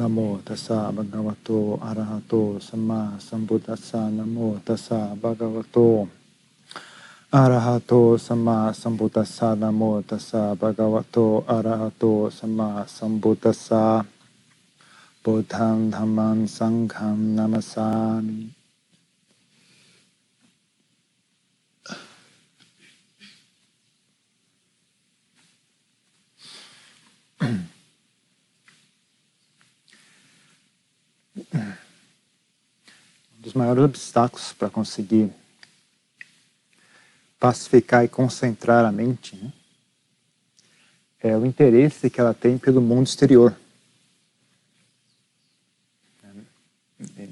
นะโมตัสสะบะคะวะโต อะระหะโต สัมมาสัมพุทธัสสะนะโมตัสสะบะคะวะโต อะระหะโต สัมมาสัมพุทธัสสะนะโมตัสสะบะคะวะโต อะระหะโต สัมมาสัมพุทธัสสะ พุทธังธัมมัง สังฆัง นามัสสามิ dos maiores obstáculos para conseguir pacificar e concentrar a mente né, é o interesse que ela tem pelo mundo exterior.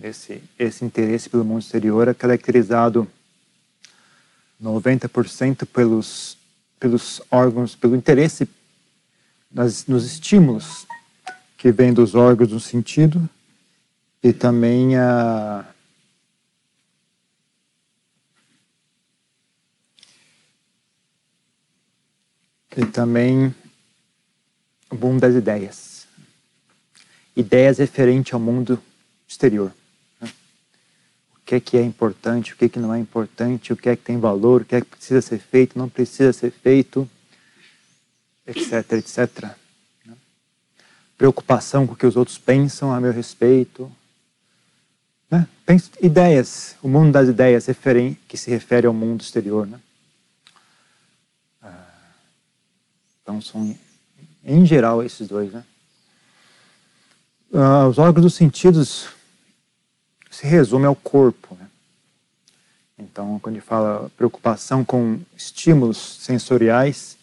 Esse, esse interesse pelo mundo exterior é caracterizado 90% pelos, pelos órgãos, pelo interesse nas, nos estímulos que vêm dos órgãos do sentido e também a e também o mundo das ideias. Ideias referentes ao mundo exterior. Né? O que é que é importante, o que é que não é importante, o que é que tem valor, o que é que precisa ser feito, não precisa ser feito, etc, etc. Né? Preocupação com o que os outros pensam a meu respeito, né? ideias, o mundo das ideias que se refere ao mundo exterior. Né? Ah, então, são, em geral, esses dois. Né? Ah, os órgãos dos sentidos se resume ao corpo. Né? Então, quando ele fala preocupação com estímulos sensoriais,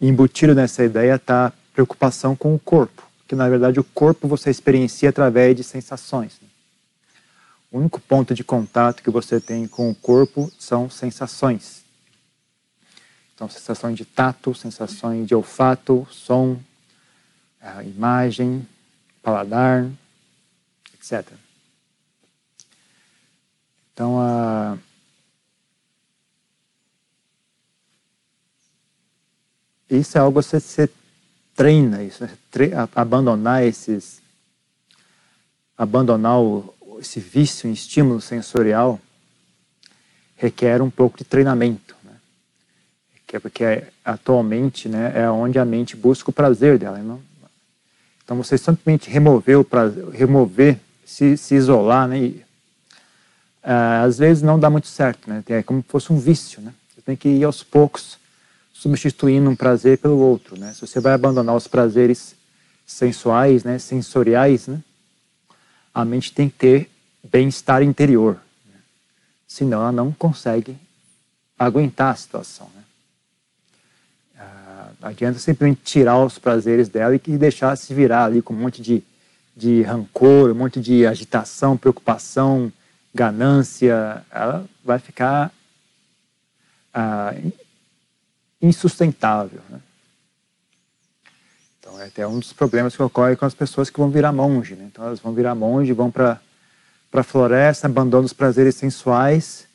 embutido nessa ideia está preocupação com o corpo, que na verdade o corpo você experiencia através de sensações. Né? O único ponto de contato que você tem com o corpo são sensações. Então, sensações de tato, sensações de olfato, som, imagem, paladar, etc. Então, a. Isso é algo que você, treina, isso, né? tre abandonar esses. Abandonar o, esse vício em estímulo sensorial requer um pouco de treinamento? Que é porque atualmente né, é onde a mente busca o prazer dela. Não? Então você simplesmente remover o prazer, remover, se, se isolar, né? E, uh, às vezes não dá muito certo, né? É como se fosse um vício, né? Você tem que ir aos poucos substituindo um prazer pelo outro, né? Se você vai abandonar os prazeres sensuais, né, sensoriais, né? a mente tem que ter bem-estar interior. Né? Senão ela não consegue aguentar a situação. Adianta simplesmente tirar os prazeres dela e deixar se virar ali com um monte de, de rancor, um monte de agitação, preocupação, ganância. Ela vai ficar ah, insustentável. Né? Então, é até um dos problemas que ocorre com as pessoas que vão virar monge. Né? Então, elas vão virar monge, vão para a floresta, abandonam os prazeres sensuais.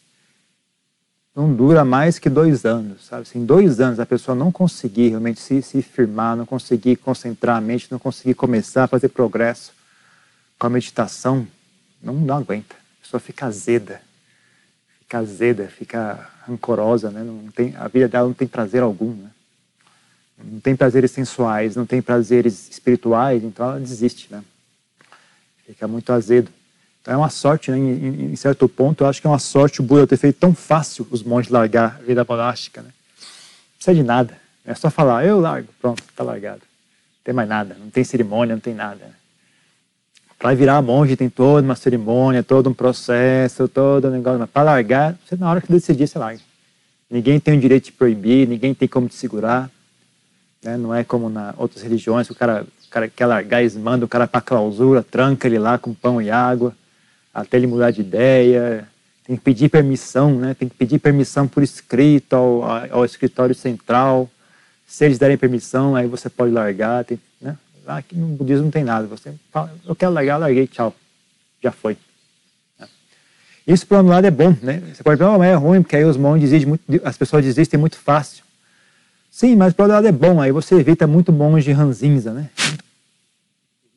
Não dura mais que dois anos, sabe? Se em dois anos a pessoa não conseguir realmente se, se firmar, não conseguir concentrar a mente, não conseguir começar a fazer progresso com a meditação, não, não aguenta. A pessoa fica azeda, fica azeda, fica rancorosa, né? Não tem, a vida dela não tem prazer algum, né? não tem prazeres sensuais, não tem prazeres espirituais, então ela desiste, né? Fica muito azedo. Então é uma sorte, né? em, em, certo ponto, eu acho que é uma sorte o Buda ter feito tão fácil os monges largar a vida monástica, né? Não precisa de nada, é só falar, eu largo, pronto, está largado. Não tem mais nada, não tem cerimônia, não tem nada. Para virar monge tem toda uma cerimônia, todo um processo, todo um negócio. Para largar, você na hora que decidir, você larga. Ninguém tem o direito de proibir, ninguém tem como te segurar. Né? Não é como na outras religiões, o cara, o cara quer largar, eles mandam o cara para clausura, tranca ele lá com pão e água, até ele mudar de ideia. Tem que pedir permissão, né? tem que pedir permissão por escrito ao, ao escritório central. Se eles derem permissão, aí você pode largar. Tem, né? Lá aqui no budismo não tem nada. Você fala, eu quero largar, larguei, tchau. Já foi. Né? Isso, por um lado, é bom. Né? Você pode falar, oh, mas é ruim, porque aí os monges muito, as pessoas desistem muito fácil. Sim, mas por outro lado é bom, aí você evita muito monge ranzinza, né?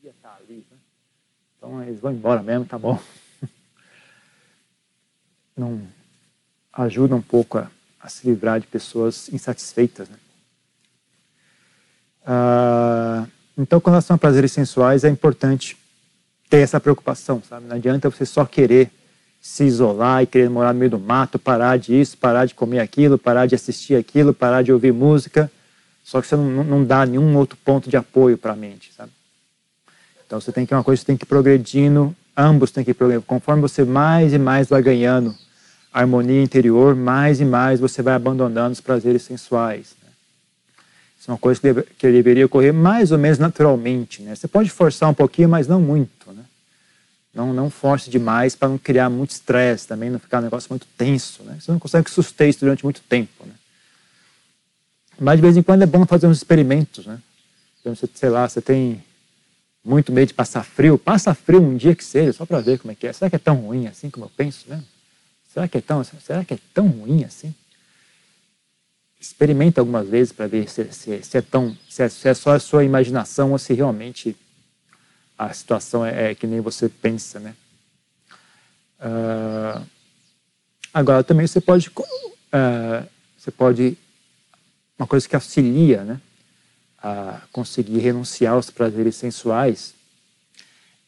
Estar ali, Então eles vão embora mesmo, tá bom. Não ajuda um pouco a, a se livrar de pessoas insatisfeitas. Né? Ah, então, com relação a prazeres sensuais, é importante ter essa preocupação, sabe? Não adianta você só querer se isolar e querer morar no meio do mato, parar disso, parar de comer aquilo, parar de assistir aquilo, parar de ouvir música, só que você não, não dá nenhum outro ponto de apoio para a mente, sabe? Então você tem que uma coisa, você tem que ir progredindo, ambos têm que ir progredindo. Conforme você mais e mais vai ganhando harmonia interior, mais e mais você vai abandonando os prazeres sensuais. Né? Isso é uma coisa que, deve, que deveria ocorrer mais ou menos naturalmente. Né? Você pode forçar um pouquinho, mas não muito. Né? Não, não force demais para não criar muito estresse, também não ficar um negócio muito tenso. Né? Você não consegue suster isso durante muito tempo. Né? Mas de vez em quando é bom fazer uns experimentos. Né? Então, você, sei lá, você tem muito medo de passar frio, passa frio um dia que seja, só para ver como é que é. Será que é tão ruim assim como eu penso mesmo? Será que é tão, será que é tão ruim assim? Experimenta algumas vezes para ver se, se, se, é tão, se é, se é, só a sua imaginação ou se realmente a situação é, é que nem você pensa, né? Uh, agora também você pode, uh, você pode uma coisa que auxilia, né, a conseguir renunciar aos prazeres sensuais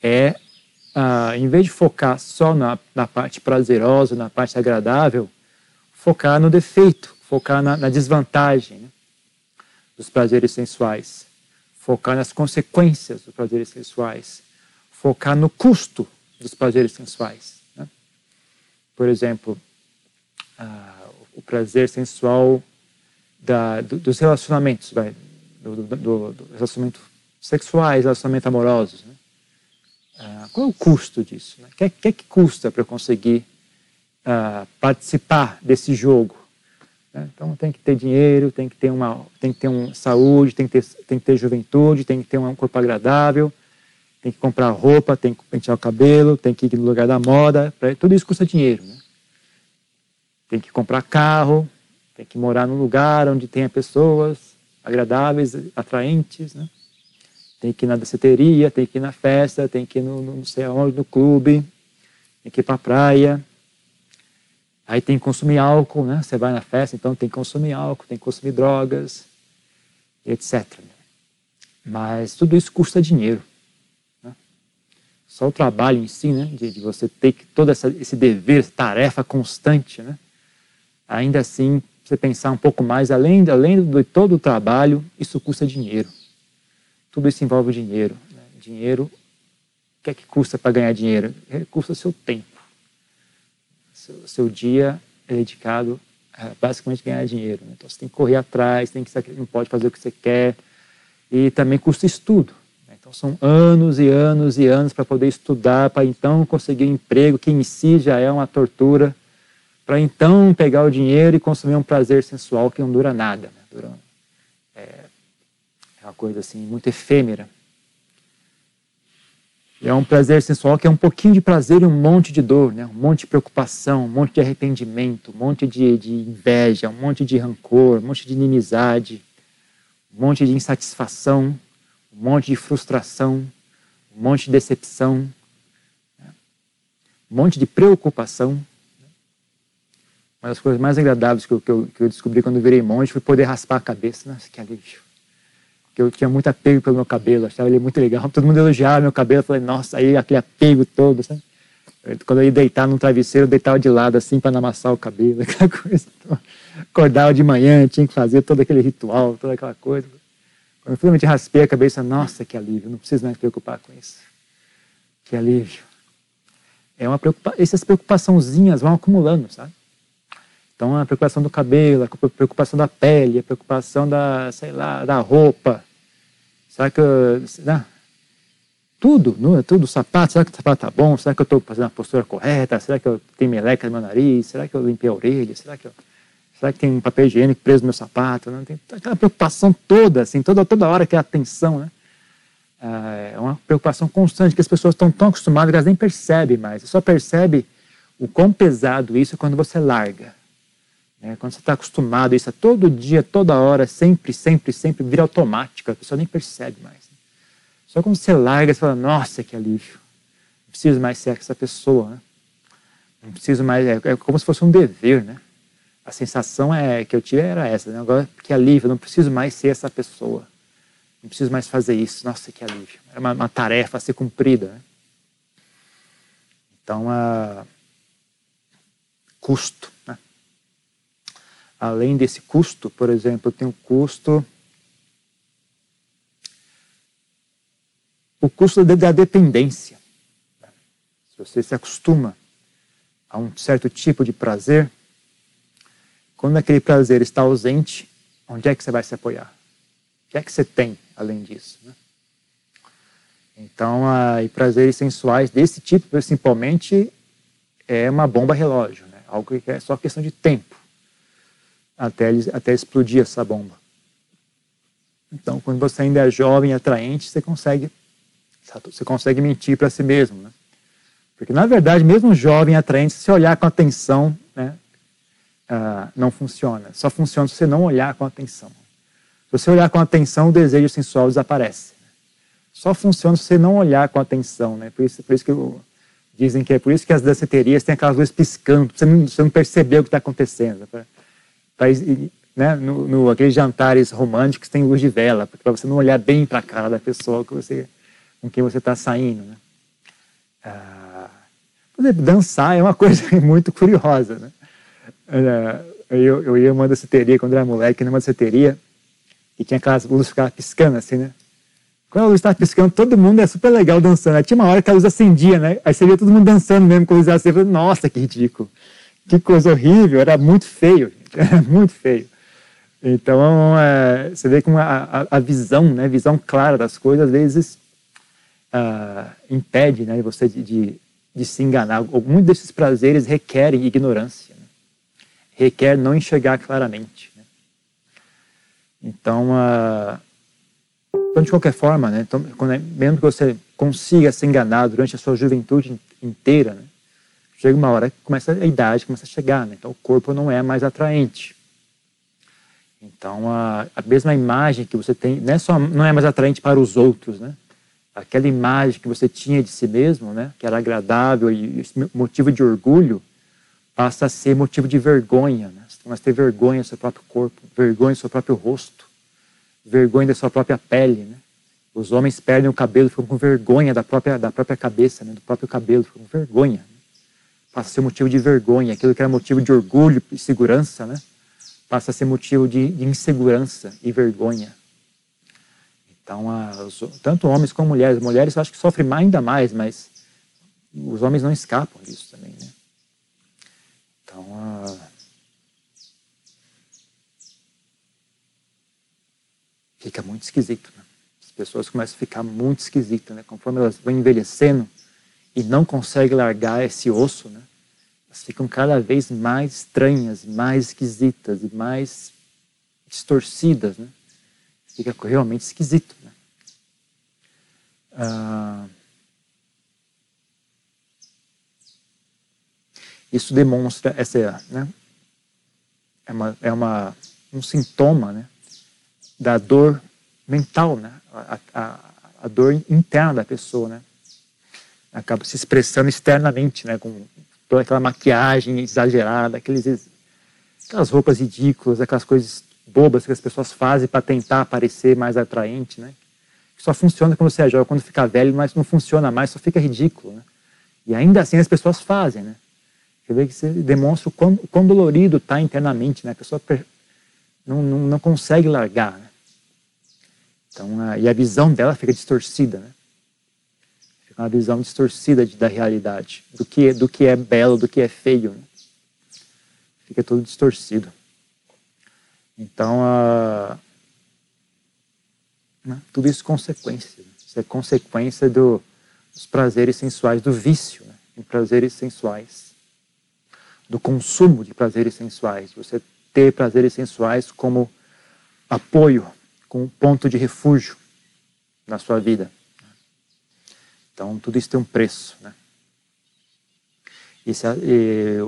é ah, em vez de focar só na, na, parte prazerosa, na parte agradável, focar no defeito, focar na, na desvantagem né, dos prazeres sensuais, focar nas consequências dos prazeres sensuais, focar no custo dos prazeres sensuais. Né? Por exemplo, ah, o prazer sensual da, do, dos relacionamentos, vai, do, do, do, relacionamento sexuais, relacionamentos amorosos. Né? Ah, qual é o custo disso? Né? O que, que, que custa para eu conseguir ah, participar desse jogo? Né? Então tem que ter dinheiro, tem que ter uma, tem que ter uma saúde, tem que ter, tem que ter juventude, tem que ter um corpo agradável, tem que comprar roupa, tem que pentear o cabelo, tem que ir no lugar da moda, pra, tudo isso custa dinheiro. Né? Tem que comprar carro, tem que morar num lugar onde tenha pessoas agradáveis, atraentes, né? Tem que ir na danceteria, tem que ir na festa, tem que ir no, no não sei aonde, no clube, tem que ir para a praia. Aí tem que consumir álcool, né? Você vai na festa, então tem que consumir álcool, tem que consumir drogas, etc. Mas tudo isso custa dinheiro. Né? Só o trabalho em si, né? De, de você ter que todo essa, esse dever, essa tarefa constante, né? Ainda assim, você pensar um pouco mais, além, além de todo o trabalho, isso custa dinheiro tudo isso envolve dinheiro. Né? Dinheiro, o que é que custa para ganhar dinheiro? Custa seu tempo. Seu, seu dia é dedicado a basicamente ganhar dinheiro. Né? Então você tem que correr atrás, tem que não pode fazer o que você quer. E também custa estudo. Né? Então são anos e anos e anos para poder estudar, para então conseguir um emprego que em si já é uma tortura, para então pegar o dinheiro e consumir um prazer sensual que não dura nada. Né? Dura uma coisa assim muito efêmera. É um prazer sensual que é um pouquinho de prazer e um monte de dor, né? um monte de preocupação, um monte de arrependimento, um monte de, de inveja, um monte de rancor, um monte de inimizade, um monte de insatisfação, um monte de frustração, um monte de decepção, né? um monte de preocupação. Uma das coisas mais agradáveis que eu, que eu, que eu descobri quando eu virei monge foi poder raspar a cabeça. Nossa, que alívio que eu tinha muito apego pelo meu cabelo, achava ele muito legal. Todo mundo elogiava meu cabelo, eu falei, nossa, aí aquele apego todo, sabe? Quando eu ia deitar num travesseiro, eu deitava de lado assim para não amassar o cabelo, aquela coisa. Acordava de manhã, tinha que fazer todo aquele ritual, toda aquela coisa. Quando eu finalmente raspei a cabeça, nossa, que alívio, não preciso mais me preocupar com isso. Que alívio. É uma preocupa... Essas preocupaçõezinhas vão acumulando, sabe? Então, a preocupação do cabelo, a preocupação da pele, a preocupação da, sei lá, da roupa. Será que eu, né? tudo, não é tudo, sapato, será que o sapato tá bom? Será que eu estou fazendo a postura correta? Será que eu tenho meleca no meu nariz? Será que eu limpei a orelha? Será que eu, será que tem um papel higiênico preso no meu sapato? Não tem aquela preocupação toda, assim, toda toda hora que é atenção, né? Ah, é uma preocupação constante que as pessoas estão tão acostumadas que elas nem percebem mais. Você só percebe o quão pesado isso é quando você larga. É, quando você está acostumado a isso todo dia, toda hora, sempre, sempre, sempre, vira automático, a pessoa nem percebe mais. Só quando você larga, você fala, nossa, que alívio. Não preciso mais ser essa pessoa, né? Não preciso mais, é, é como se fosse um dever, né? A sensação é que eu tive era essa, né? agora que alívio, não preciso mais ser essa pessoa. Não preciso mais fazer isso. Nossa, que alívio. Era uma, uma tarefa a ser cumprida. Né? Então, uh, custo. Além desse custo, por exemplo, tem o custo. O custo da dependência. Se você se acostuma a um certo tipo de prazer, quando aquele prazer está ausente, onde é que você vai se apoiar? O que é que você tem além disso? Né? Então, uh, e prazeres sensuais desse tipo, principalmente, é uma bomba relógio, né? algo que é só questão de tempo até, até explodir essa bomba. Então, quando você ainda é jovem atraente, você consegue, você consegue mentir para si mesmo. Né? Porque, na verdade, mesmo jovem atraente, se olhar com atenção, né, uh, não funciona. Só funciona se você não olhar com atenção. Se você olhar com atenção, o desejo sensual desaparece. Só funciona se você não olhar com atenção, né? Por isso, por isso que eu, dizem que é por isso que as danceterias têm aquelas luzes piscando, você não, você não percebeu o que está acontecendo. Pra, pra, né? no, no, aqueles jantares românticos tem luz de vela, para você não olhar bem para a cara da pessoa que você, com quem você está saindo. Né? Ah, dançar é uma coisa muito curiosa. Né? Eu, eu ia uma danceteria quando era moleque, numa danceteria, e tinha aquelas luzes que ficavam piscando assim, né? Quando a luz estava piscando, todo mundo é super legal dançando. Aí tinha uma hora que a luz acendia, né? Aí você via todo mundo dançando mesmo com a luz acesa. Nossa, que ridículo. Que coisa horrível. Era muito feio, Era muito feio. Então, é, você vê como a, a, visão, né? visão clara das coisas, às vezes, uh, impede né? você de, de, de, se enganar. Muitos desses prazeres requerem ignorância. Né? Requer não enxergar claramente. Né? Então, uh, então, de qualquer forma, né, então, é, mesmo que você consiga se enganar durante a sua juventude inteira, né, chega uma hora que começa a idade começa a chegar, né, então o corpo não é mais atraente. Então a, a mesma imagem que você tem não é só não é mais atraente para os outros, né? Aquela imagem que você tinha de si mesmo, né, que era agradável e motivo de orgulho, passa a ser motivo de vergonha. Né? Você começa a ter vergonha do seu próprio corpo, vergonha do seu próprio rosto vergonha da sua própria pele, né? Os homens perdem o cabelo, ficam com vergonha da própria, da própria cabeça, né? do próprio cabelo, ficam com vergonha. Passa a ser motivo de vergonha. Aquilo que era motivo de orgulho e segurança, né? passa a ser motivo de, de insegurança e vergonha. Então, os, tanto homens como mulheres. Mulheres eu acho que sofrem ainda mais, mas os homens não escapam disso também. Né? Então, fica muito esquisito. Né? As pessoas começam a ficar muito esquisitas, né? Conforme elas vão envelhecendo e não conseguem largar esse osso, né? Elas ficam cada vez mais estranhas, mais esquisitas e mais distorcidas, né? Fica realmente esquisito, né? Ah, isso demonstra essa, né? É uma, é uma um sintoma, né? da dor mental, né? A, a, a, dor interna da pessoa, né? Acaba se expressando externamente, né? Com toda aquela maquiagem exagerada, aqueles, aquelas roupas ridículas, aquelas coisas bobas que as pessoas fazem para tentar parecer mais atraente, né? Só funciona quando você é jovem, quando fica velho, mas não funciona mais, só fica ridículo, né? E ainda assim as pessoas fazem, né? Quer ver que você demonstra o quão, o quão dolorido está internamente, né? A pessoa não, não, não consegue largar, né? Então, a, e a visão dela fica distorcida, né? Uma visão distorcida de, da realidade, do que, do que é belo, do que é feio. Né? Fica tudo distorcido. Então, a, né? tudo isso é consequência. Né? Isso é consequência do, dos prazeres sensuais, do vício né? em prazeres sensuais, do consumo de prazeres sensuais. Você ter prazeres sensuais como apoio com um ponto de refúgio na sua vida. Então, tudo isso tem um preço. Né? E, se, e,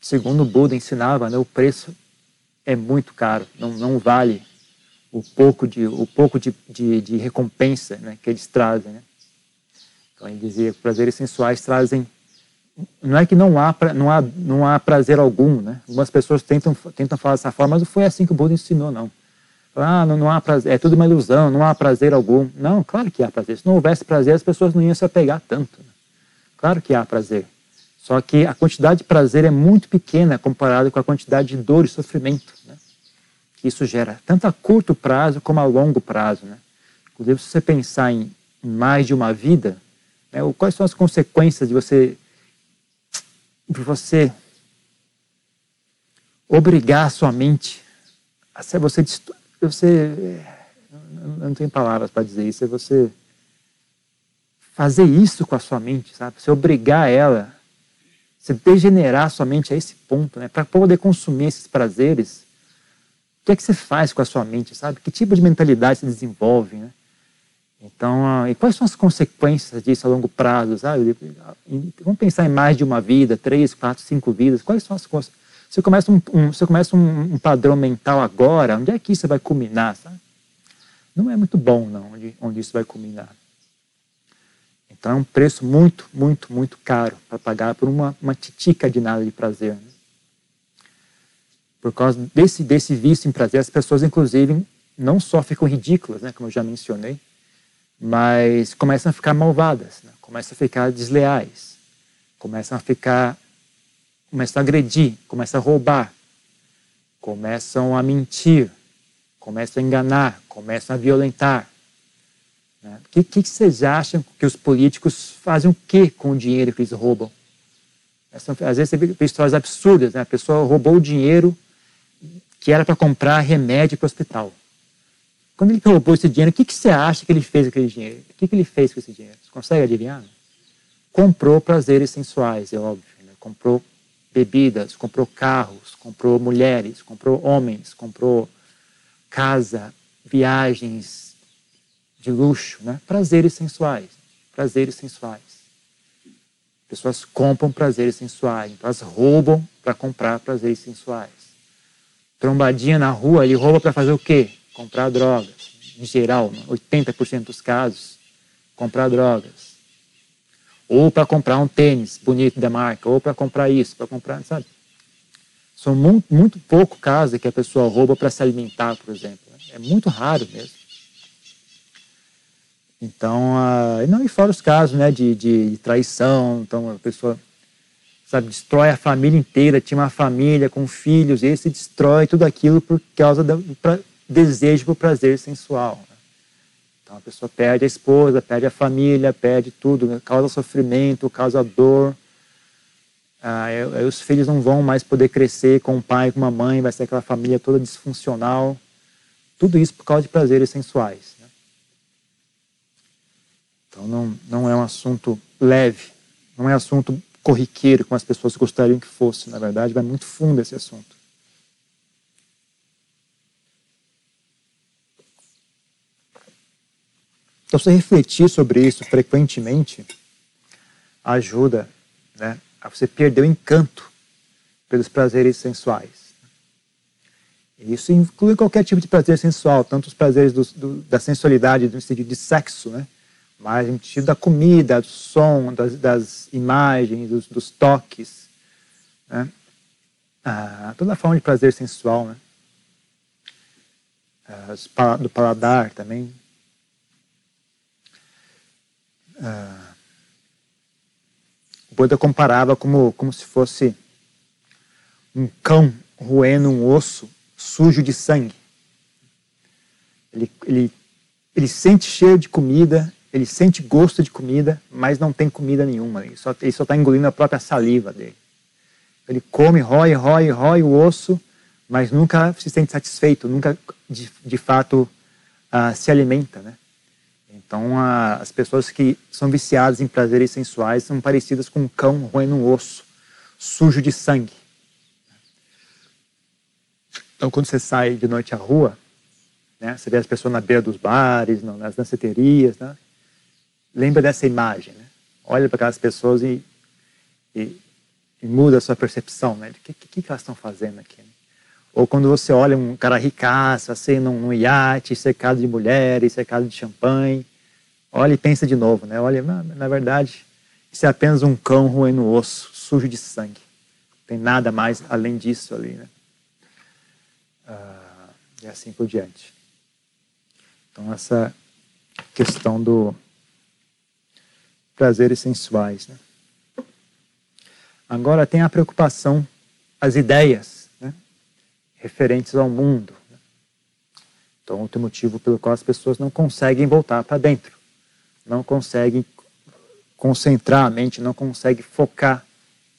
segundo o Buda ensinava, né, o preço é muito caro, não, não vale o pouco de, o pouco de, de, de recompensa né, que eles trazem. Né? Então ele dizia que prazeres sensuais trazem não é que não há, não há, não há prazer algum, né? Algumas pessoas tentam, tentam falar dessa forma, mas não foi assim que o Buda ensinou, não. Ah, não, não há prazer, é tudo uma ilusão, não há prazer algum. Não, claro que há prazer. Se não houvesse prazer, as pessoas não iam se apegar tanto. Né? Claro que há prazer. Só que a quantidade de prazer é muito pequena comparada com a quantidade de dor e sofrimento né? que isso gera, tanto a curto prazo como a longo prazo. Né? Inclusive, se você pensar em mais de uma vida, né, quais são as consequências de você, de você obrigar a sua mente a ser você, você eu não tenho palavras para dizer isso, é você fazer isso com a sua mente, sabe? Você obrigar ela você degenerar sua mente a esse ponto, né? Para poder consumir esses prazeres, o que é que você faz com a sua mente, sabe? Que tipo de mentalidade se desenvolve, né? Então, e quais são as consequências disso a longo prazo, sabe? Vamos pensar em mais de uma vida, três, quatro, cinco vidas. Quais são as consequências? Você começa um, um, você começa um, um, padrão mental agora, onde é que isso vai culminar, sabe? Não é muito bom, não, onde, onde isso vai culminar. Então é um preço muito, muito, muito caro para pagar por uma, uma titica de nada de prazer. Né? Por causa desse, desse vício em prazer, as pessoas, inclusive, não só ficam ridículas, né, como eu já mencionei, mas começam a ficar malvadas, né? começam a ficar desleais, começam a ficar, começam a agredir, começam a roubar, começam a mentir, começam a enganar, começam a violentar, o né? que, que, vocês acham que os políticos fazem o que com o dinheiro que eles roubam? Às vezes você vê histórias absurdas, né? A pessoa roubou o dinheiro que era para comprar remédio para o hospital. Quando ele roubou esse dinheiro, o que, que você acha que ele fez com aquele dinheiro? O que, que ele fez com esse dinheiro? Você consegue adivinhar? Comprou prazeres sensuais, é óbvio. Né? Comprou bebidas, comprou carros, comprou mulheres, comprou homens, comprou casa, viagens, de luxo, né? prazeres sensuais. Prazeres sensuais. Pessoas compram prazeres sensuais, então elas roubam para comprar prazeres sensuais. Trombadinha na rua, ele rouba para fazer o quê? Comprar drogas. Em geral, 80% dos casos, comprar drogas. Ou para comprar um tênis bonito da marca, ou para comprar isso, para comprar, sabe? São muito, muito pouco casos que a pessoa rouba para se alimentar, por exemplo. É muito raro mesmo. Então, uh, não, e fora os casos né, de, de, de, traição, então a pessoa sabe, destrói a família inteira, tinha uma família com filhos, e esse destrói tudo aquilo por causa do pra, desejo por prazer sensual. Né? Então a pessoa perde a esposa, perde a família, perde tudo, né? causa sofrimento, causa dor. Ah, os filhos não vão mais poder crescer com o pai, com a mãe, vai ser aquela família toda disfuncional. Tudo isso por causa de prazeres sensuais. Então não, não é um assunto leve, não é assunto corriqueiro como as pessoas gostariam que fosse. Na verdade, vai muito fundo esse assunto. Então, você refletir sobre isso frequentemente ajuda né, a você perder o encanto pelos prazeres sensuais. Isso inclui qualquer tipo de prazer sensual, tanto os prazeres do, do, da sensualidade no sentido de sexo, né? mas no sentido da comida, do som, das, das imagens, dos, dos toques, né? ah, toda forma de prazer sensual, né? Ah, do paladar também. Ah, o Buda comparava como, como se fosse um cão roendo um osso sujo de sangue. Ele, ele, ele sente cheiro de comida ele sente gosto de comida, mas não tem comida nenhuma. Ele só está engolindo a própria saliva dele. Ele come, rói, rói, rói o osso, mas nunca se sente satisfeito, nunca de, de fato uh, se alimenta. Né? Então, uh, as pessoas que são viciadas em prazeres sensuais são parecidas com um cão roendo um osso, sujo de sangue. Então, quando você sai de noite à rua, né, você vê as pessoas na beira dos bares, nas danceterias, né? lembra dessa imagem, né? olha para aquelas pessoas e, e, e, muda a sua percepção, né? O que, que, que elas estão fazendo aqui? Né? Ou quando você olha um cara ricaço, assim, num, num iate, cercado de mulheres, cercado de champanhe, olha e pensa de novo, né? Olha, na, verdade, isso é apenas um cão roendo osso, sujo de sangue. Não tem nada mais além disso ali, né? Ah, e assim por diante. Então, essa questão do prazeres sensuais. Né? Agora tem a preocupação, as ideias né? referentes ao mundo. Né? Então, outro motivo pelo qual as pessoas não conseguem voltar para dentro, não conseguem concentrar a mente, não conseguem focar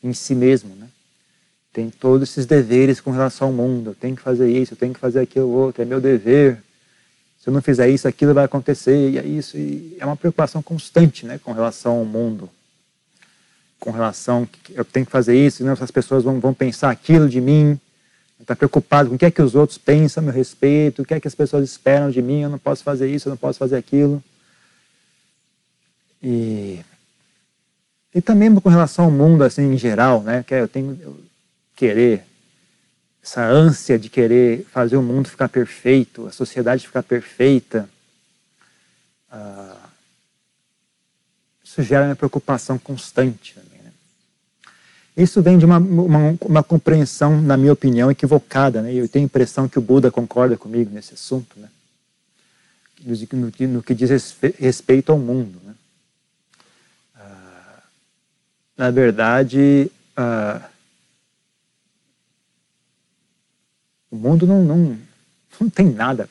em si mesmo. Né? Tem todos esses deveres com relação ao mundo. Eu tenho que fazer isso, eu tenho que fazer aquilo outro, é meu dever se eu não fizer isso, aquilo vai acontecer, e é isso. E é uma preocupação constante né, com relação ao mundo. Com relação, eu tenho que fazer isso, senão essas pessoas vão, vão pensar aquilo de mim. Está preocupado com o que é que os outros pensam a meu respeito, o que é que as pessoas esperam de mim, eu não posso fazer isso, eu não posso fazer aquilo. E, e também com relação ao mundo assim em geral, né? Que é, eu tenho eu querer essa ânsia de querer fazer o mundo ficar perfeito, a sociedade ficar perfeita, ah, isso gera uma preocupação constante. Né? Isso vem de uma, uma, uma, compreensão, na minha opinião, equivocada. Né? Eu tenho a impressão que o Buda concorda comigo nesse assunto, né? no, no, no que diz respeito ao mundo. Né? Ah, na verdade, O mundo não, não, não tem nada.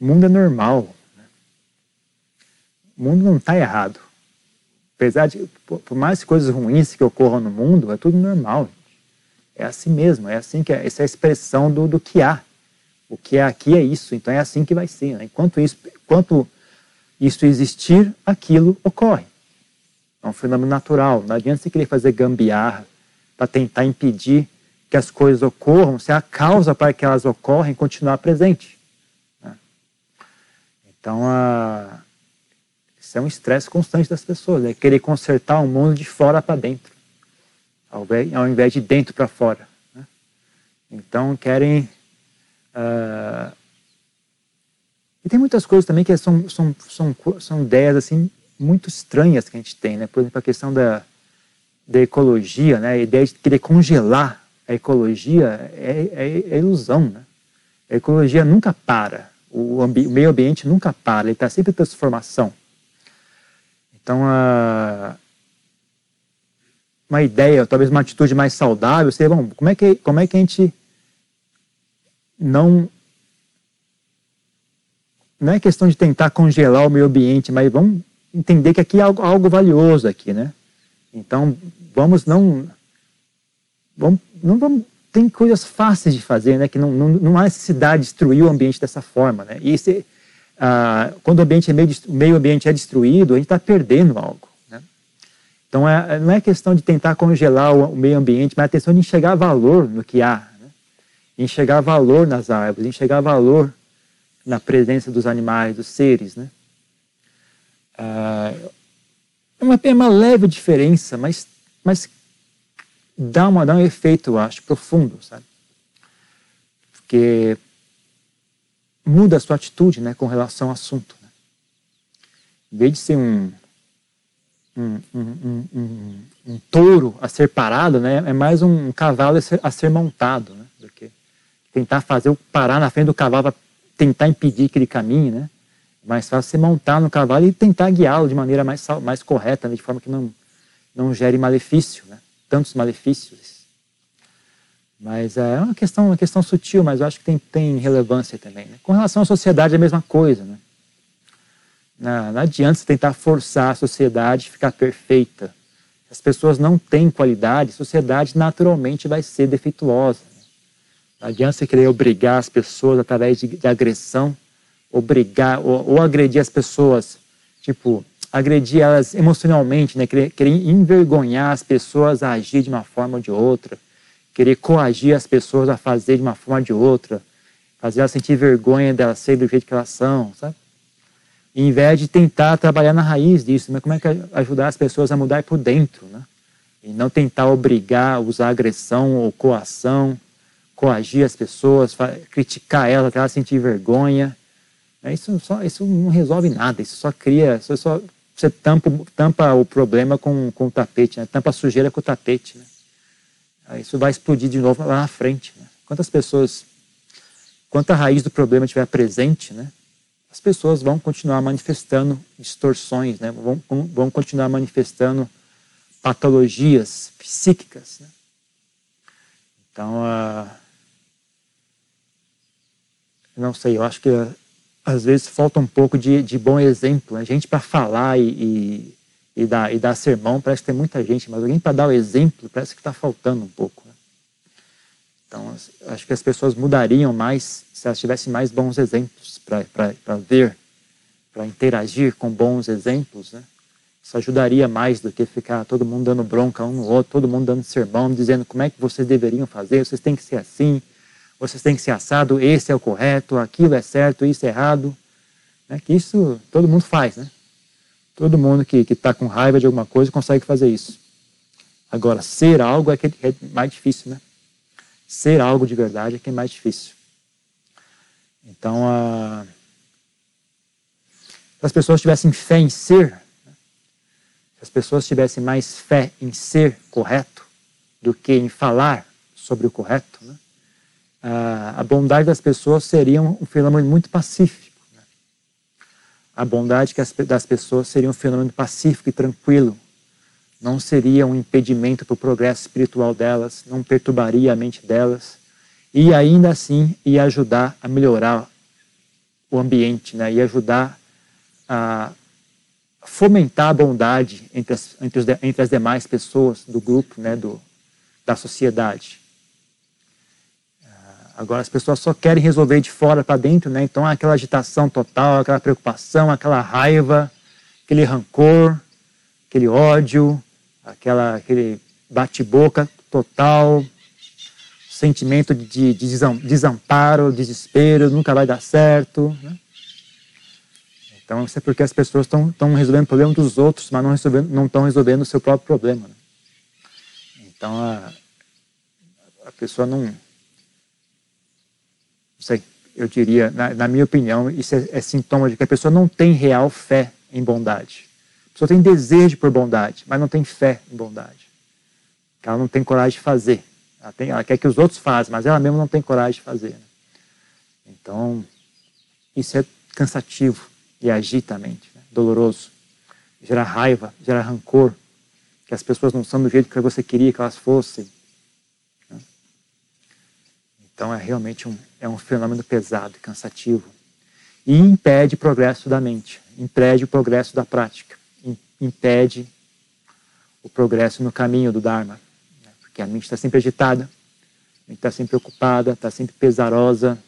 O mundo é normal. Né? O mundo não está errado. Apesar de, por mais coisas ruins que ocorram no mundo, é tudo normal. É assim mesmo, é assim que é, essa é a expressão do, do que há. O que é aqui é isso, então é assim que vai ser. Né? Enquanto, isso, enquanto isso existir, aquilo ocorre. É um fenômeno natural. Não adianta você querer fazer gambiarra para tentar impedir que as coisas ocorram se a causa para que elas ocorrem continuar presente. Né? Então, a... isso é um estresse constante das pessoas, é querer consertar o mundo de fora para dentro, ao invés de dentro para fora. Né? Então, querem. Uh... E tem muitas coisas também que são, são, são, são ideias assim muito estranhas que a gente tem, né? Por exemplo, a questão da, da ecologia, né? A ideia de querer congelar a ecologia é, é, é ilusão. Né? A ecologia nunca para, o, o meio ambiente nunca para, ele está sempre em transformação. Então, a, uma ideia, talvez uma atitude mais saudável seria, bom, como é que, como é que a gente não. Não é questão de tentar congelar o meio ambiente, mas vamos entender que aqui é algo, algo valioso aqui, né? Então, vamos não vamos, não vamos, tem coisas fáceis de fazer, né? Que não, não, não há necessidade de destruir o ambiente dessa forma, né? E se, ah, quando o, ambiente é meio, meio ambiente é destruído, a gente está perdendo algo. Né? Então, é, não é questão de tentar congelar o, o, meio ambiente, mas é questão de enxergar valor no que há. Né? Enxergar valor nas árvores, enxergar valor na presença dos animais, dos seres. Né? Ah, é, uma, é uma leve diferença, mas, mas dá, uma, dá um efeito, eu acho, profundo, sabe? Porque muda a sua atitude né, com relação ao assunto. Né? Em vez de ser um, um, um, um, um touro a ser parado, né, é mais um cavalo a ser, a ser montado, né, do que tentar fazer o parar na frente do cavalo para tentar impedir que ele caminhe, né? Mais fácil você montar no cavalo e tentar guiá-lo de maneira mais, mais correta, né, de forma que não, não gere malefício, né? tantos malefícios. Mas é uma questão, uma questão sutil, mas eu acho que tem, tem relevância também. Né? Com relação à sociedade, é a mesma coisa. Né? Não, não adianta você tentar forçar a sociedade a ficar perfeita. Se as pessoas não têm qualidade, a sociedade naturalmente vai ser defeituosa. Né? Não adianta você querer obrigar as pessoas através de, de agressão, obrigar ou, ou agredir as pessoas, tipo, agredir elas emocionalmente, né? querer, querer envergonhar as pessoas a agir de uma forma ou de outra, querer coagir as pessoas a fazer de uma forma ou de outra, fazer elas sentir vergonha delas serem do jeito que elas são, sabe? Em vez de tentar trabalhar na raiz disso, mas como é que ajudar as pessoas a mudar por dentro, né? E não tentar obrigar, usar agressão ou coação, coagir as pessoas, criticar elas até elas sentir vergonha, isso, só, isso não resolve nada, isso só cria, isso só, você tampa, tampa o problema com, com o tapete, né? tampa a sujeira com o tapete. Né? Isso vai explodir de novo lá na frente. Né? Quantas pessoas, quanto a raiz do problema estiver presente, né? as pessoas vão continuar manifestando distorções, né? vão, vão continuar manifestando patologias psíquicas. Né? Então, uh, não sei, eu acho que uh, às vezes falta um pouco de, de bom exemplo. Né? gente para falar e, e, e, dar, e dar sermão parece que tem muita gente, mas alguém para dar o exemplo parece que está faltando um pouco. Né? Então, acho que as pessoas mudariam mais se elas tivessem mais bons exemplos para ver, para interagir com bons exemplos, né? Isso ajudaria mais do que ficar todo mundo dando bronca um no outro, todo mundo dando sermão, dizendo como é que vocês deveriam fazer, vocês têm que ser assim, vocês têm que ser assado, esse é o correto, aquilo é certo, isso é errado. Né? Que isso todo mundo faz, né? Todo mundo que está com raiva de alguma coisa consegue fazer isso. Agora, ser algo é, que é mais difícil, né? Ser algo de verdade é que é mais difícil. Então, a... se as pessoas tivessem fé em ser, se as pessoas tivessem mais fé em ser correto do que em falar sobre o correto, né? A bondade das pessoas seria um fenômeno muito pacífico. Né? A bondade das pessoas seria um fenômeno pacífico e tranquilo. Não seria um impedimento para o progresso espiritual delas, não perturbaria a mente delas. E ainda assim ia ajudar a melhorar o ambiente, né? ia ajudar a fomentar a bondade entre as, entre, os, entre as demais pessoas do grupo, né, do, da sociedade. Agora as pessoas só querem resolver de fora para dentro, né? Então aquela agitação total, aquela preocupação, aquela raiva, aquele rancor, aquele ódio, aquela, aquele bate-boca total, sentimento de, de desamparo, desespero, nunca vai dar certo. Né? Então, isso é porque as pessoas estão resolvendo o problema dos outros, mas não estão não resolvendo o seu próprio problema. Né? Então, a, a pessoa não. Não sei, eu diria, na, na minha opinião, isso é, é, sintoma de que a pessoa não tem real fé em bondade. A pessoa tem desejo por bondade, mas não tem fé em bondade. Ela não tem coragem de fazer. Ela, tem, ela quer que os outros façam, mas ela mesma não tem coragem de fazer. Né? Então, isso é cansativo e agita a mente, né? doloroso, gera raiva, gera rancor, que as pessoas não são do jeito que você queria que elas fossem. Né? Então é realmente um, é um fenômeno pesado e cansativo. E impede o progresso da mente, impede o progresso da prática, impede o progresso no caminho do Dharma. Né? Porque a mente está sempre agitada, a mente está sempre ocupada, está sempre pesarosa.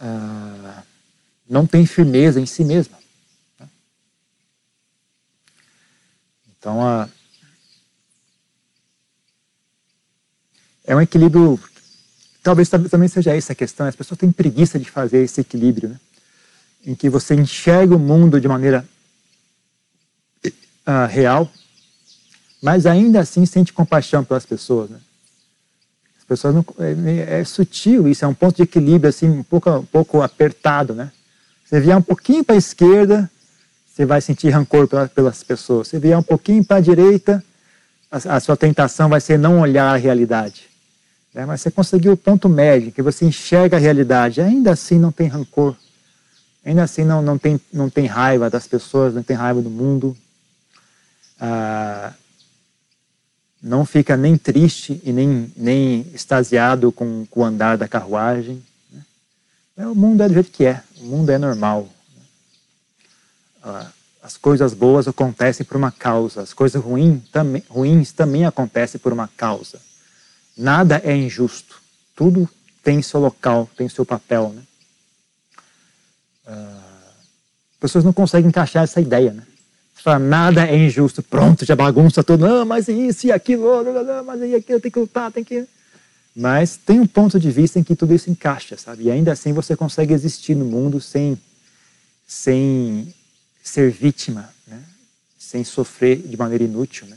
Ah, não tem firmeza em si mesma. Então, a, é um equilíbrio. Talvez também seja essa a questão. As pessoas têm preguiça de fazer esse equilíbrio, né? em que você enxerga o mundo de maneira uh, real, mas ainda assim sente compaixão pelas pessoas. Né? As pessoas não, é, é, sutil isso, é um ponto de equilíbrio assim um pouco, um pouco apertado, né? Você vier um pouquinho para a esquerda, você vai sentir rancor pelas pessoas. Se vier um pouquinho para a direita, a, a, sua tentação vai ser não olhar a realidade. Né? Mas você conseguiu o ponto médio, que você enxerga a realidade, ainda assim não tem rancor. Ainda assim não, não, tem, não tem raiva das pessoas, não tem raiva do mundo. Ah, não fica nem triste e nem, nem extasiado com, com o andar da carruagem. É, o mundo é do jeito que é, o mundo é normal. Ah, as coisas boas acontecem por uma causa, as coisas ruins também, ruins também acontecem por uma causa. Nada é injusto, tudo tem seu local, tem seu papel. Né? Ah, as pessoas não conseguem encaixar essa ideia. Né? Fala, nada é injusto, pronto, já bagunça tudo, não, mas isso e aquilo, mas aí aquilo tem que lutar, tem que. Mas tem um ponto de vista em que tudo isso encaixa, sabe? E ainda assim você consegue existir no mundo sem, sem ser vítima, né? sem sofrer de maneira inútil. Né?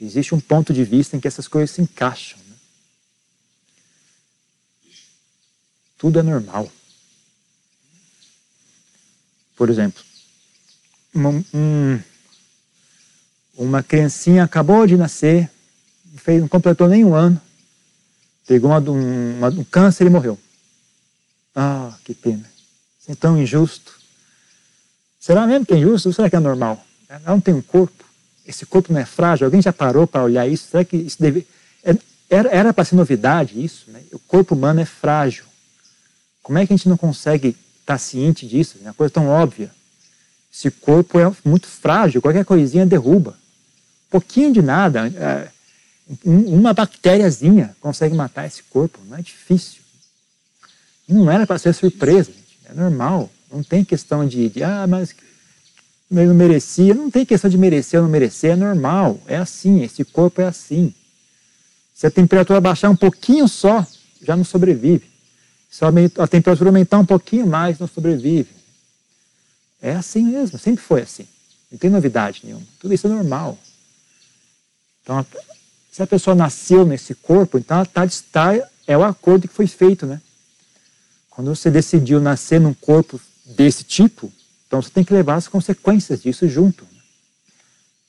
Existe um ponto de vista em que essas coisas se encaixam. Né? Tudo é normal. por exemplo, uma, um, uma criancinha acabou de nascer, fez, não completou nem um ano, pegou uma, uma, um câncer e morreu. Ah, que pena. Isso é tão injusto. Será mesmo que é injusto ou será que é normal? Ela não tem um corpo. Esse corpo não é frágil. Alguém já parou para olhar isso? Será que isso deve... É, era para ser novidade isso? Né? O corpo humano é frágil. Como é que a gente não consegue estar tá ciente disso? É uma coisa tão óbvia. Esse corpo é muito frágil, qualquer coisinha derruba. Um pouquinho de nada, é, uma bactériazinha consegue matar esse corpo, não é difícil. Não era para ser surpresa, gente. é normal. Não tem questão de, de ah, mas não merecia. Não tem questão de merecer ou não merecer, é normal. É assim, esse corpo é assim. Se a temperatura baixar um pouquinho só, já não sobrevive. Se a temperatura aumentar um pouquinho mais, não sobrevive. É assim mesmo, sempre foi assim. Não tem novidade nenhuma. Tudo isso é normal. Então, se a pessoa nasceu nesse corpo, então ela está, está é o acordo que foi feito, né? Quando você decidiu nascer num corpo desse tipo, então você tem que levar as consequências disso junto. Né?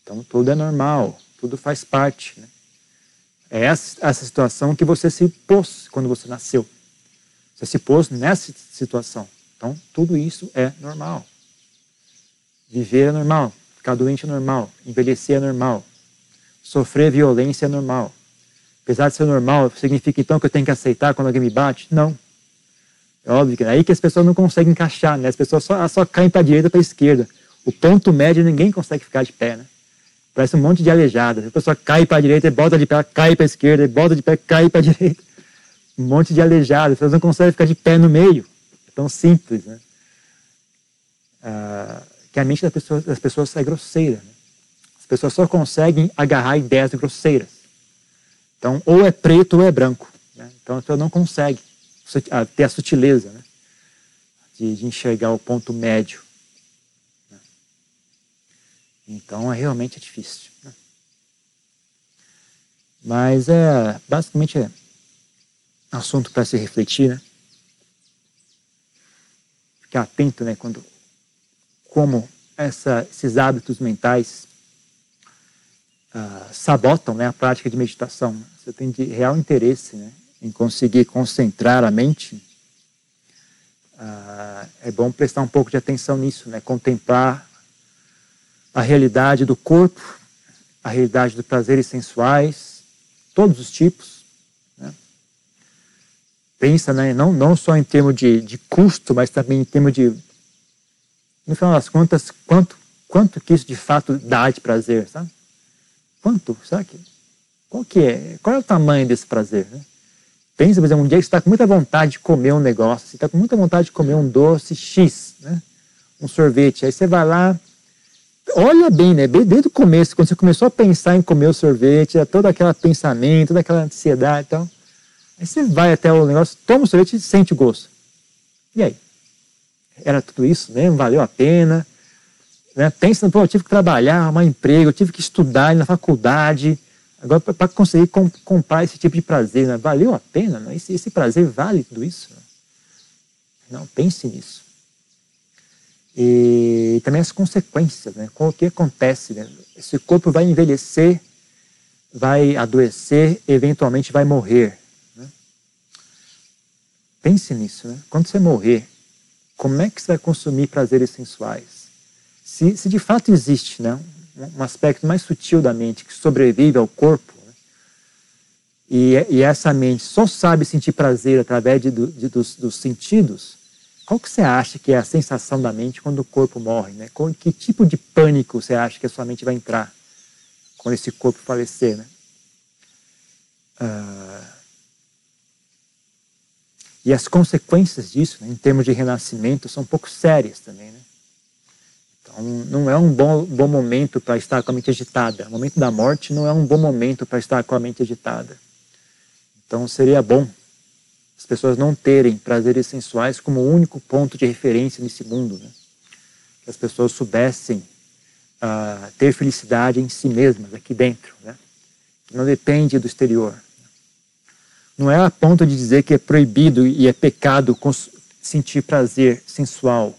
Então tudo é normal, tudo faz parte. Né? É essa, essa situação que você se pôs quando você nasceu. Você se pôs nessa situação. Então tudo isso é normal. Viver é normal, ficar doente é normal, envelhecer é normal, sofrer violência é normal. Apesar de ser normal, significa então que eu tenho que aceitar quando alguém me bate? Não. É óbvio que é aí que as pessoas não conseguem encaixar, né? As pessoas só, só caem para a direita para a esquerda. O ponto médio ninguém consegue ficar de pé, né? Parece um monte de aleijada. A pessoa cai para a direita bota de pé, cai para a esquerda, bota de pé, cai para a direita. Um monte de aleijada. As pessoas não conseguem ficar de pé no meio. É tão simples, né? Ah, que a mente das pessoas, das pessoas é grosseira. Né? As pessoas só conseguem agarrar ideias grosseiras. Então, ou é preto ou é branco. Né? Então, a pessoa não consegue ter a sutileza né? de, de, enxergar o ponto médio. Né? Então, é realmente difícil. Né? Mas, é, basicamente, é assunto para se refletir, né? Ficar atento, né? Quando, como essa, esses hábitos mentais uh, sabotam né, a prática de meditação. Você tem de real interesse né, em conseguir concentrar a mente, ah, é bom prestar um pouco de atenção nisso, né? contemplar a realidade do corpo, a realidade dos prazeres sensuais, todos os tipos. Né? Pensa né? não, não só em termos de, de custo, mas também em termos de, no final das contas, quanto, quanto que isso de fato dá de prazer, sabe? Quanto? Será que, qual que é? Qual é o tamanho desse prazer, né? Pensa, por exemplo, um dia que você está com muita vontade de comer um negócio, você está com muita vontade de comer um doce X, né? um sorvete. Aí você vai lá, olha bem, né? Desde o começo, quando você começou a pensar em comer o sorvete, todo aquele pensamento, toda aquela ansiedade e tal. Aí você vai até o negócio, toma o sorvete e sente o gosto. E aí? Era tudo isso mesmo? Valeu a pena? Né? Pensa, pô, eu tive que trabalhar, arrumar emprego, eu tive que estudar na faculdade, Agora, para conseguir comprar esse tipo de prazer, né? valeu a pena? Né? Esse, esse, prazer vale tudo isso? Né? Não, pense nisso. E também as consequências, né? o que acontece? Né? Esse corpo vai envelhecer, vai adoecer, eventualmente vai morrer. Né? Pense nisso. Né? Quando você morrer, como é que você vai consumir prazeres sensuais? Se, se de fato existe né, um aspecto mais sutil da mente que sobrevive ao corpo, né? e, e, essa mente só sabe sentir prazer através de, de, dos, dos, sentidos, qual que você acha que é a sensação da mente quando o corpo morre? Né? Com que tipo de pânico você acha que a sua mente vai entrar quando esse corpo falecer? Né? Uh, e as consequências disso, né, em termos de renascimento, são um pouco sérias também. Né? Então, não é um bom, bom momento para estar com a mente agitada. O momento da morte não é um bom momento para estar com a mente agitada. Então, seria bom as pessoas não terem prazeres sensuais como único ponto de referência nesse mundo. Né? Que as pessoas soubessem uh, ter felicidade em si mesmas, aqui dentro. Né? Que não depende do exterior. Não é a ponto de dizer que é proibido e é pecado sentir prazer sensual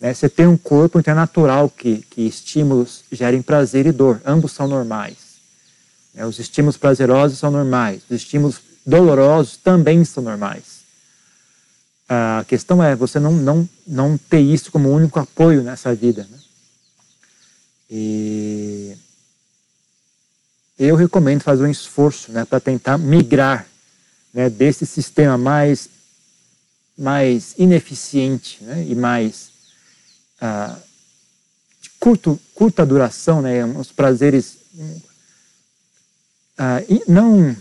Né? Você tem um corpo, então é natural que, que estímulos gerem prazer e dor. Ambos são normais. Né? Os estímulos prazerosos são normais. Os estímulos dolorosos também são normais. A questão é você não, não, não ter isso como único apoio nessa vida. Né? E eu recomendo fazer um esforço né, para tentar migrar né, desse sistema mais, mais ineficiente né, e mais ah, de curto, curta duração, né, os prazeres ah, não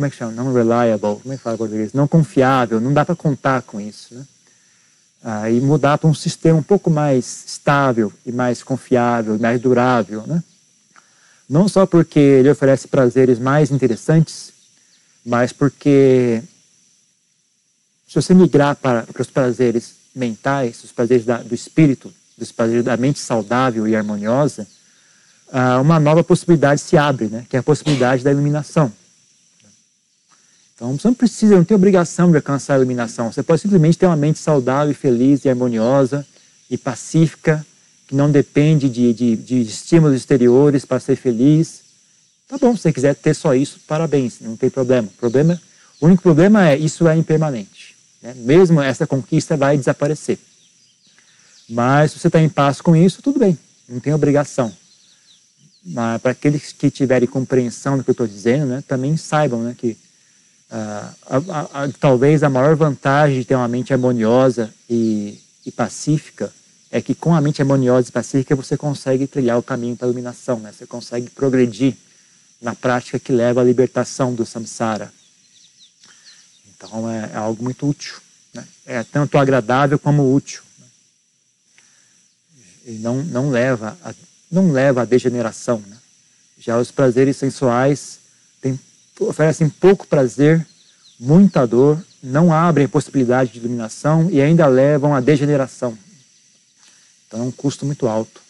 como é que chama? Não reliable, como é que fala em português? Não confiável, não dá para contar com isso. Né? Ah, e mudar para um sistema um pouco mais estável e mais confiável, mais durável. Né? Não só porque ele oferece prazeres mais interessantes, mas porque se você migrar para, para os prazeres mentais, os prazeres da, do espírito, dos prazeres da mente saudável e harmoniosa, ah, uma nova possibilidade se abre, né? que é a possibilidade da iluminação. Então você não precisa, não tem obrigação de alcançar a iluminação. Você pode simplesmente ter uma mente saudável, feliz e harmoniosa e pacífica, que não depende de, de, de estímulos exteriores para ser feliz. Tá bom, se você quiser ter só isso, parabéns, não tem problema. O, problema, o único problema é isso é impermanente. Né? Mesmo essa conquista vai desaparecer. Mas se você está em paz com isso, tudo bem, não tem obrigação. Mas para aqueles que tiverem compreensão do que eu estou dizendo, né, também saibam né, que ah, a, a, a, talvez a maior vantagem de ter uma mente harmoniosa e, e, pacífica é que com a mente harmoniosa e pacífica você consegue trilhar o caminho para a iluminação, né? você consegue progredir na prática que leva à libertação do samsara. Então é, é algo muito útil. Né? É tanto agradável como útil. Né? E não, não, leva a, não leva à degeneração. Né? Já os prazeres sensuais oferecem pouco prazer, muita dor, não abrem possibilidade de iluminação e ainda levam à degeneração. Então é um custo muito alto.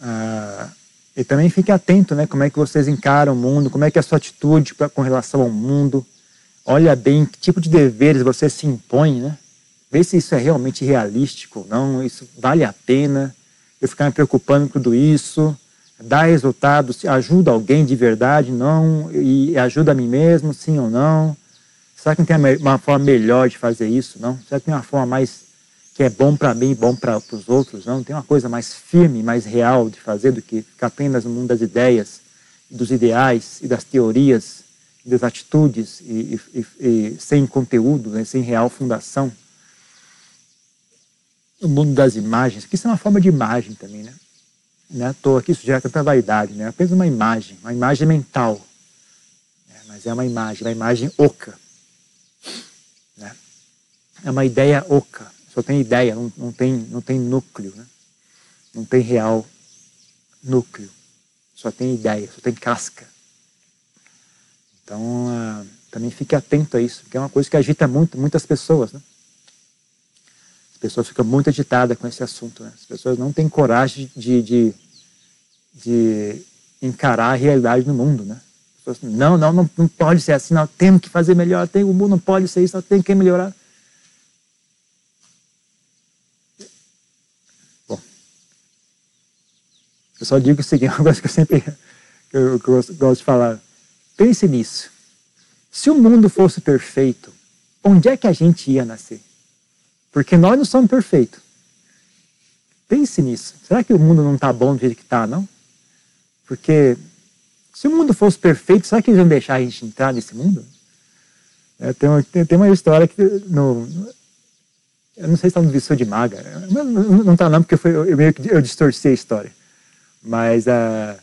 Ah, e também fique atento, né? Como é que vocês encaram o mundo, como é que é a sua atitude pra, com relação ao mundo. Olha bem que tipo de deveres você se impõe, né? Vê se isso é realmente realístico não, isso vale a pena eu ficar me preocupando com tudo isso dá resultados, ajuda alguém de verdade, não, e ajuda a mim mesmo, sim ou não? Será que não tem uma forma melhor de fazer isso, não? Será que tem uma forma mais que é bom para mim bom para os outros, não? Tem uma coisa mais firme, mais real de fazer do que ficar apenas no mundo das ideias, dos ideais e das teorias, das atitudes e, e, e sem conteúdo, né? sem real fundação? O mundo das imagens, que isso é uma forma de imagem também, né? Não é toa isso gera tanta vaidade, né? É apenas uma imagem, uma imagem mental. Né? Mas é uma imagem, uma imagem oca. Né? É uma ideia oca. Só tem ideia, não, não, tem, não tem núcleo. Né? Não tem real núcleo. Só tem ideia, só tem casca. Então, uh, também fique atento a isso, porque é uma coisa que agita muito, muitas pessoas. Né? As pessoas ficam muito agitadas com esse assunto. Né? As pessoas não têm coragem de, de, de encarar a realidade do mundo. Né? Não, não, não, não pode ser assim, não, temos que fazer melhor, tem, o mundo não pode ser isso, não tem que melhorar. Eu só digo o seguinte, uma coisa que eu sempre que eu, que eu gosto de falar. Pense nisso. Se o mundo fosse perfeito, onde é que a gente ia nascer? Porque nós não somos perfeitos. Pense nisso. Será que o mundo não está bom do jeito que está, não? Porque se o mundo fosse perfeito, será que eles iam deixar a gente entrar nesse mundo? É, tem, uma, tem, uma história que no, eu não sei se está no Vissu de Maga, não está não, porque eu meio que eu distorci a história. Mas uh,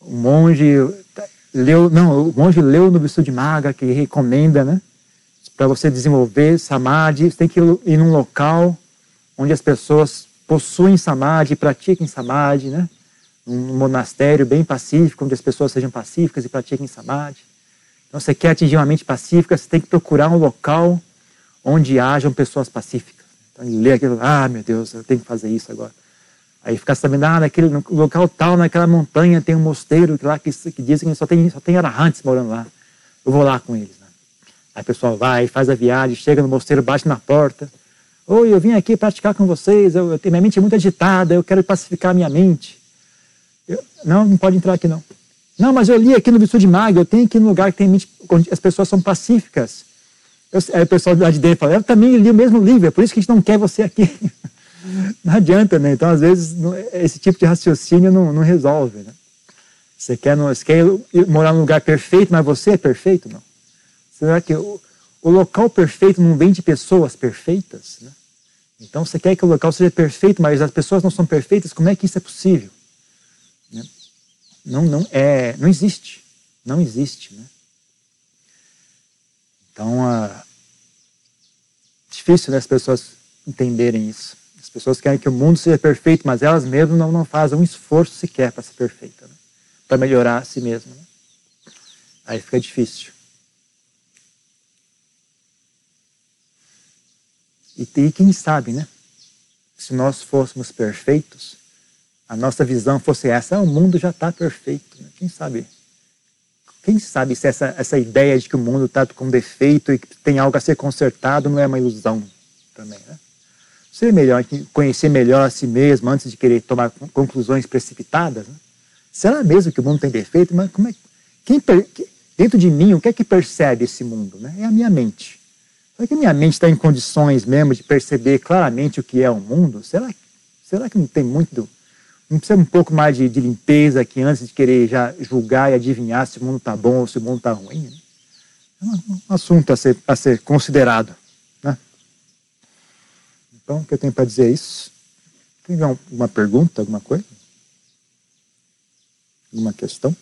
o monge leu, não, o monge leu no Vissu de Maga que recomenda, né? para você desenvolver samadhi, você tem que ir num local onde as pessoas possuem samadhi, pratiquem samadhi, né? Um monastério bem pacífico, onde as pessoas sejam pacíficas e pratiquem samadhi. Então, você quer atingir uma mente pacífica, você tem que procurar um local onde hajam pessoas pacíficas. Então, ele lê aquilo, ah, meu Deus, eu tenho que fazer isso agora. Aí fica sabendo, ah, naquele local tal, naquela montanha tem um mosteiro lá que, que dizem que só tem, só tem arahantes morando lá. Eu vou lá com eles. Aí a pessoa vai, faz a viagem, chega no mosteiro, bate na porta. Oi, eu vim aqui praticar com vocês, eu, eu, minha mente é muito agitada, eu quero pacificar minha mente. Eu, não, não pode entrar aqui não. Não, mas eu li aqui no Virtude Maga, eu tenho que ir no lugar que tem mente, onde as pessoas são pacíficas. Eu, aí o pessoal lá de dentro fala, eu também li o mesmo livro, é por isso que a gente não quer você aqui. Não adianta, né? Então, às vezes, esse tipo de raciocínio não, não resolve, né? Você quer, você quer morar num lugar perfeito, mas você é perfeito? Não. Será que o, o local perfeito não vem de pessoas perfeitas? Né? Então, você quer que o local seja perfeito, mas as pessoas não são perfeitas? Como é que isso é possível? Né? Não, não, é, não existe. Não existe. Né? Então, ah, difícil né, as pessoas entenderem isso. As pessoas querem que o mundo seja perfeito, mas elas mesmas não, não fazem um esforço sequer para ser perfeita, né? para melhorar a si mesmas. Né? Aí fica difícil. E, e quem sabe, né? Se nós fôssemos perfeitos, a nossa visão fosse essa, ah, o mundo já está perfeito. Né? Quem sabe? Quem sabe se essa, essa ideia de que o mundo está com defeito e que tem algo a ser consertado não é uma ilusão também, né? Seria melhor conhecer melhor a si mesmo antes de querer tomar conclusões precipitadas. Né? Será mesmo que o mundo tem defeito? Mas como é, quem, dentro de mim, o que é que percebe esse mundo? Né? É a minha mente. Será que a minha mente está em condições mesmo de perceber claramente o que é o mundo? Será, será que não tem muito. Não precisa um pouco mais de, de limpeza aqui antes de querer já julgar e adivinhar se o mundo está bom ou se o mundo está ruim? Né? É um, um assunto a ser, a ser considerado. Então, o que eu tenho para dizer é isso? Tem alguma pergunta, alguma coisa? Alguma questão?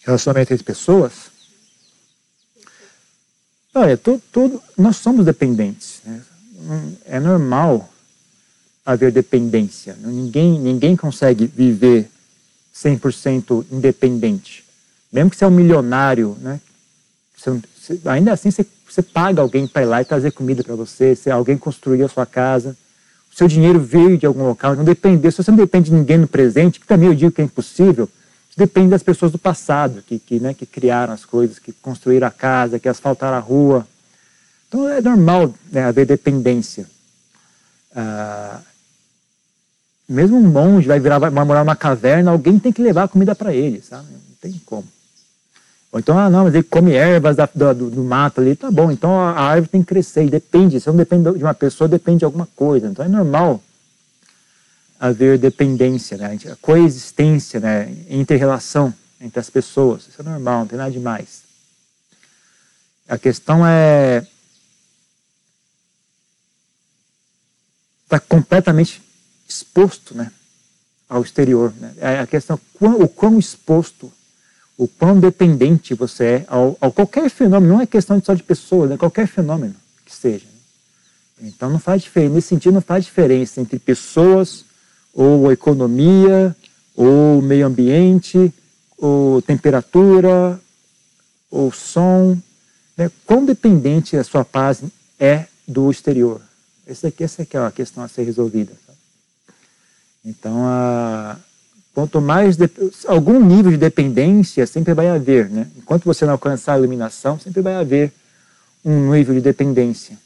Relacionamento entre pessoas? Olha, todo, todo, nós somos dependentes. Né? É normal haver dependência. Ninguém, ninguém consegue viver 100% independente. Mesmo que você é um milionário, né? Você, ainda assim você, você paga alguém para ir lá e trazer comida para você, se alguém construiu a sua casa, o seu dinheiro veio de algum local, não depende, se você não depende de ninguém no presente, que também eu digo que é impossível, depende das pessoas do passado, que, que, né, que criaram as coisas, que construíram a casa, que asfaltaram a rua. Então é normal né, haver dependência. Ah, mesmo um monge vai, virar, vai morar numa caverna, alguém tem que levar comida para ele, sabe? Não tem como. Ou então, ah, não, mas ele come ervas da, do, do, mato ali, tá bom, então a, a árvore tem que crescer, e depende, se não depende de uma pessoa, depende de alguma coisa. Então é normal haver dependência, né? a coexistência, né? inter-relação entre as pessoas. Isso é normal, não tem nada demais. A questão é está completamente exposto né, ao exterior. Né? É a questão o quão exposto, o quão dependente você é ao, ao qualquer fenômeno, não é questão só de pessoas, é qualquer fenômeno que seja. Então não faz diferença, nesse sentido não faz diferença entre pessoas, ou economia, ou meio ambiente, ou temperatura, ou som. Né? Quão dependente a sua paz é do exterior? Essa aqui, essa aqui é a questão a ser resolvida. Então, a, quanto mais de, algum nível de dependência sempre vai haver, né? Enquanto você não alcançar a iluminação, sempre vai haver um nível de dependência.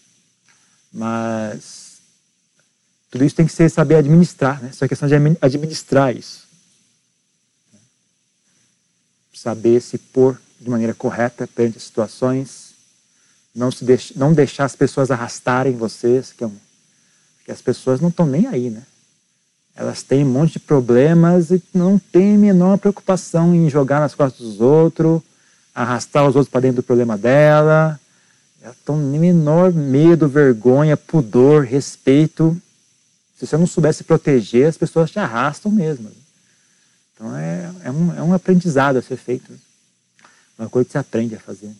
Mas tudo isso tem que ser saber administrar, né? Essa é questão de administrar isso. Saber se pôr de maneira correta perante as situações, não, se deix, não deixar as pessoas arrastarem vocês, que, é um, que as pessoas não estão nem aí, né? Elas têm um monte de problemas e não têm a menor preocupação em jogar nas costas dos outros, arrastar os outros para dentro do problema dela. Elas estão nem menor medo, vergonha, pudor, respeito. Se você não soubesse proteger, as pessoas te arrastam mesmo. Então é, é, um, é um aprendizado a ser feito. Uma coisa que você aprende a fazer.